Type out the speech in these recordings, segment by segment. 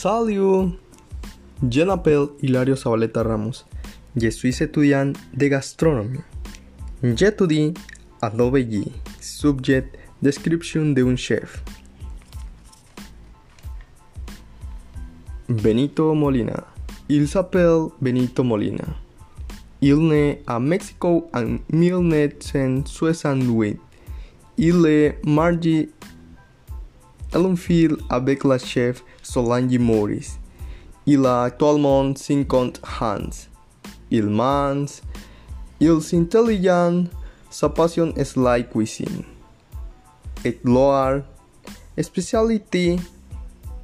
Salut! Je m'appelle Hilario Zabaleta Ramos. Je suis étudiant de gastronomie. J'étudie à l'OBJ, subjet description d'un chef. Benito Molina. Il s'appelle Benito Molina. Il naît à Mexico en 1968. Il est marié un fill avec la chef Solange Morris. Il a actuellement 50 ans. Il mange, il est sa passion est la cuisine. Et leur spécialité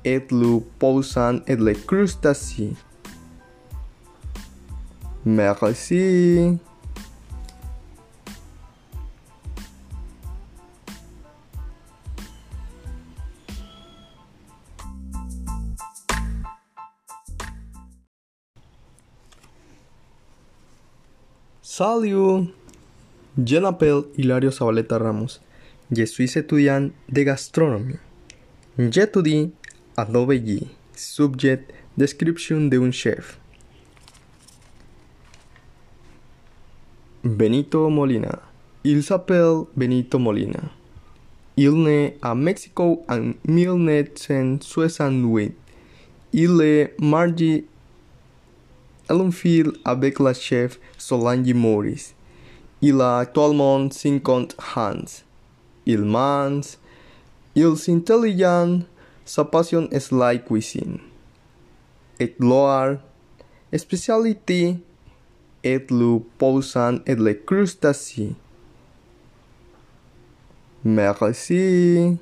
est le poisson et les crustacés. Merci. Salut! Je m'appelle Hilario Zabaleta Ramos. Je suis étudiant de gastronomie. J'étudie à l'OBJ, subjet description d'un chef. Benito Molina. Il s'appelle Benito Molina. Il naît à Mexico en 1968. Il est marié un fill avec la chef Solange Morris. Il a actuellement 50 ans. Il mange, il est intelligent, sa passion est la cuisine. Et leur spécialité est le poisson et les crustacés. Merci.